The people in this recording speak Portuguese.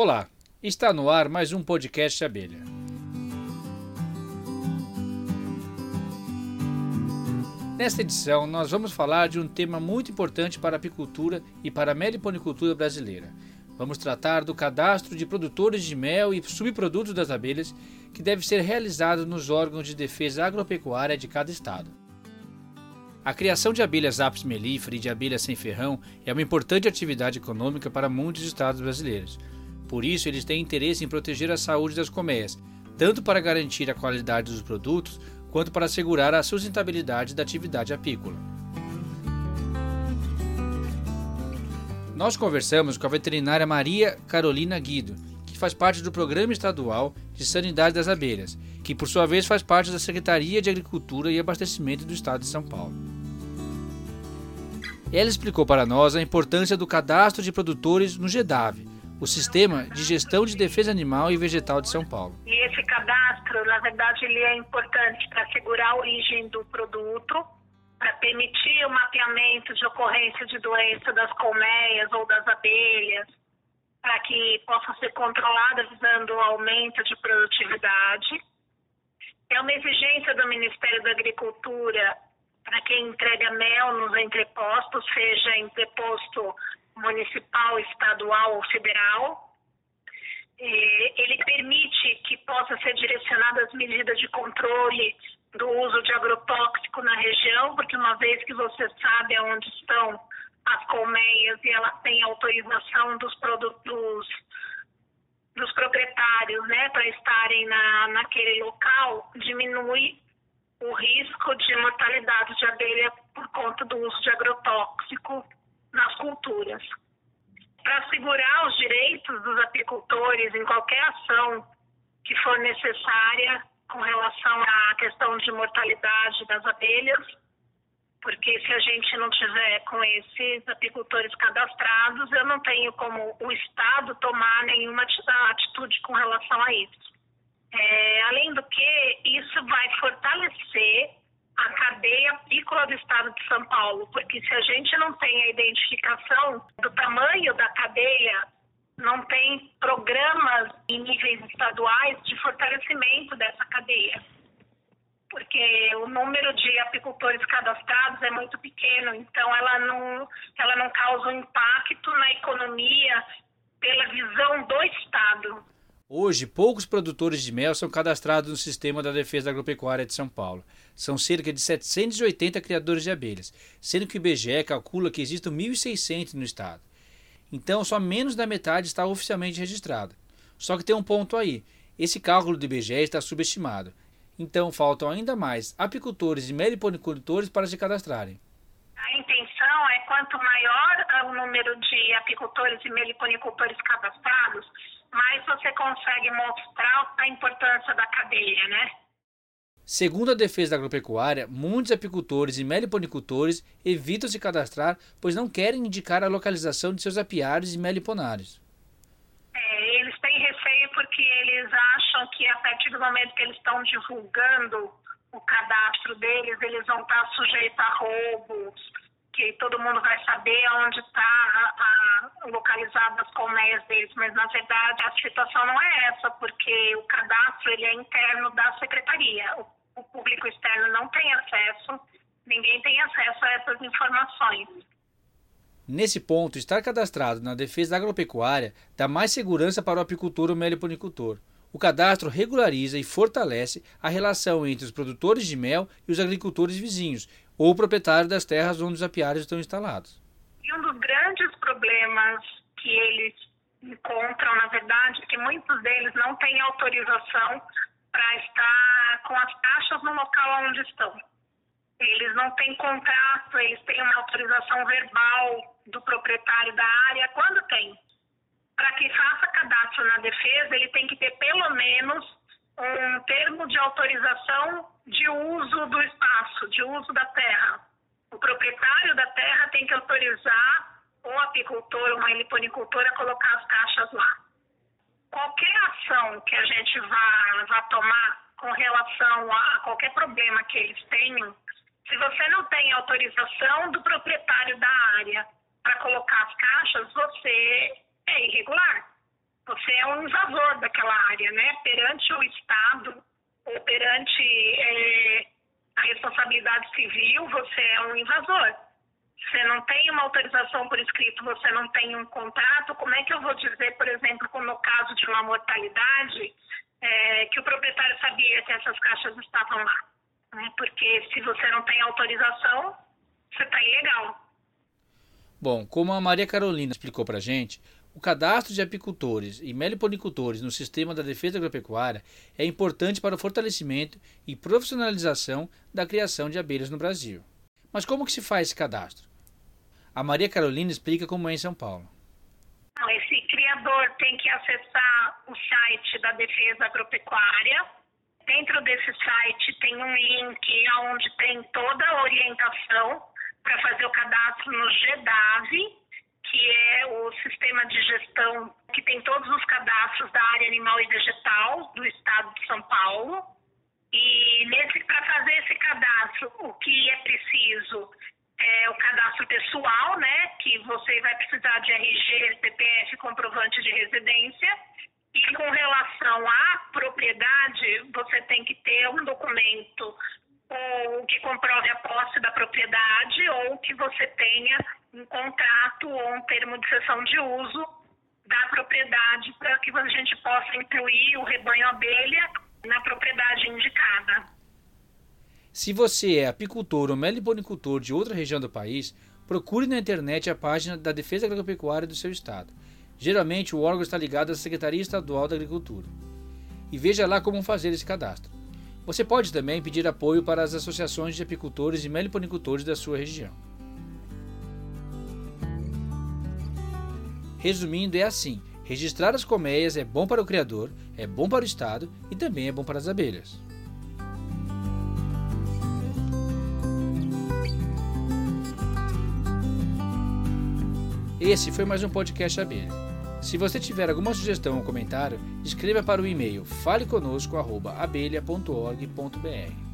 Olá, está no ar mais um podcast Abelha. Nesta edição, nós vamos falar de um tema muito importante para a apicultura e para a meliponicultura brasileira. Vamos tratar do cadastro de produtores de mel e subprodutos das abelhas que deve ser realizado nos órgãos de defesa agropecuária de cada estado. A criação de abelhas apis mellifera e de abelhas sem ferrão é uma importante atividade econômica para muitos estados brasileiros. Por isso, eles têm interesse em proteger a saúde das colmeias, tanto para garantir a qualidade dos produtos, quanto para assegurar a sustentabilidade da atividade apícola. Nós conversamos com a veterinária Maria Carolina Guido, que faz parte do Programa Estadual de Sanidade das Abelhas, que por sua vez faz parte da Secretaria de Agricultura e Abastecimento do Estado de São Paulo. Ela explicou para nós a importância do cadastro de produtores no GEDAV, o Sistema de Gestão de Defesa Animal e Vegetal de São Paulo. E esse cadastro, na verdade, ele é importante para assegurar a origem do produto, para permitir o mapeamento de ocorrência de doença das colmeias ou das abelhas, para que possa ser controlada visando o aumento de produtividade. É uma exigência do Ministério da Agricultura para quem entrega mel nos entrepostos, seja entreposto municipal, estadual ou federal. Ele permite que possa ser direcionadas medidas de controle do uso de agrotóxico na região, porque uma vez que você sabe aonde estão as colmeias e ela tem autorização dos produtos dos proprietários, né, para estarem na, naquele local, diminui o risco de mortalidade de abelha por conta do uso de agrotóxico nas culturas. Para assegurar os direitos dos apicultores em qualquer ação que for necessária com relação à questão de mortalidade das abelhas, porque se a gente não tiver com esses apicultores cadastrados, eu não tenho como o Estado tomar nenhuma atitude com relação a isso. É, além do que, isso vai fortalecer a cadeia apícola do estado de São Paulo, porque se a gente não tem a identificação do tamanho cadeia, não tem programas em níveis estaduais de fortalecimento dessa cadeia. Porque o número de apicultores cadastrados é muito pequeno, então ela não, ela não causa um impacto na economia pela visão do Estado. Hoje, poucos produtores de mel são cadastrados no sistema da Defesa Agropecuária de São Paulo. São cerca de 780 criadores de abelhas, sendo que o IBGE calcula que existem 1.600 no estado. Então, só menos da metade está oficialmente registrada. Só que tem um ponto aí: esse cálculo do IBGE está subestimado. Então, faltam ainda mais apicultores e meliponicultores para se cadastrarem. A intenção é quanto maior o número de apicultores e meliponicultores cadastrados, mais você consegue mostrar a importância da cadeia, né? Segundo a defesa da agropecuária, muitos apicultores e meliponicultores evitam se cadastrar, pois não querem indicar a localização de seus apiários e meliponários. É, eles têm receio porque eles acham que a partir do momento que eles estão divulgando o cadastro deles, eles vão estar sujeitos a roubos, que todo mundo vai saber onde está localizado as colmeias deles, mas na verdade a situação não é essa, porque o cadastro ele é interno da secretaria. Público externo não tem acesso, ninguém tem acesso a essas informações. Nesse ponto, estar cadastrado na defesa da agropecuária dá mais segurança para o apicultor ou meliponicultor. O cadastro regulariza e fortalece a relação entre os produtores de mel e os agricultores vizinhos, ou o proprietário das terras onde os apiários estão instalados. E um dos grandes problemas que eles encontram, na verdade, é que muitos deles não têm autorização para estar com as taxas no local onde estão. Eles não têm contrato, eles têm uma autorização verbal do proprietário da área, quando tem. Para que faça cadastro na defesa, ele tem que ter pelo menos um termo de autorização de uso do espaço, de uso da terra. O proprietário da terra tem que autorizar um apicultor, uma heliponicultor a colocar as caixas lá. Qualquer ação que a gente vá, vá tomar com relação a qualquer problema que eles tenham, se você não tem autorização do proprietário da área para colocar as caixas, você é irregular você é um invasor daquela área, né? Perante o Estado ou perante é, a responsabilidade civil, você é um invasor. Você não tem uma autorização por escrito, você não tem um contrato. Como é que eu vou dizer, por exemplo, como no caso de uma mortalidade, é, que o proprietário sabia que essas caixas estavam lá? Né? Porque se você não tem autorização, você está ilegal. Bom, como a Maria Carolina explicou para gente, o cadastro de apicultores e meliponicultores no sistema da defesa agropecuária é importante para o fortalecimento e profissionalização da criação de abelhas no Brasil. Mas como que se faz esse cadastro? A Maria Carolina explica como é em São Paulo. Esse criador tem que acessar o site da Defesa Agropecuária. Dentro desse site tem um link onde tem toda a orientação para fazer o cadastro no GEDAV, que é o sistema de gestão que tem todos os cadastros da área animal e vegetal do estado de São Paulo. E para fazer esse cadastro, o que é preciso é o cadastro pessoal, né, que você vai precisar de RG, CPF, comprovante de residência. E com relação à propriedade, você tem que ter um documento ou que comprove a posse da propriedade ou que você tenha um contrato ou um termo de cessão de uso da propriedade para que a gente possa incluir o rebanho abelha na propriedade indicada. Se você é apicultor ou meliponicultor de outra região do país, procure na internet a página da Defesa Agropecuária do seu estado. Geralmente o órgão está ligado à Secretaria Estadual da Agricultura. E veja lá como fazer esse cadastro. Você pode também pedir apoio para as associações de apicultores e meliponicultores da sua região. Resumindo, é assim: registrar as colmeias é bom para o criador, é bom para o Estado e também é bom para as abelhas. Esse foi mais um podcast Abelha. Se você tiver alguma sugestão ou comentário, escreva para o e-mail faleconosco@abelha.org.br.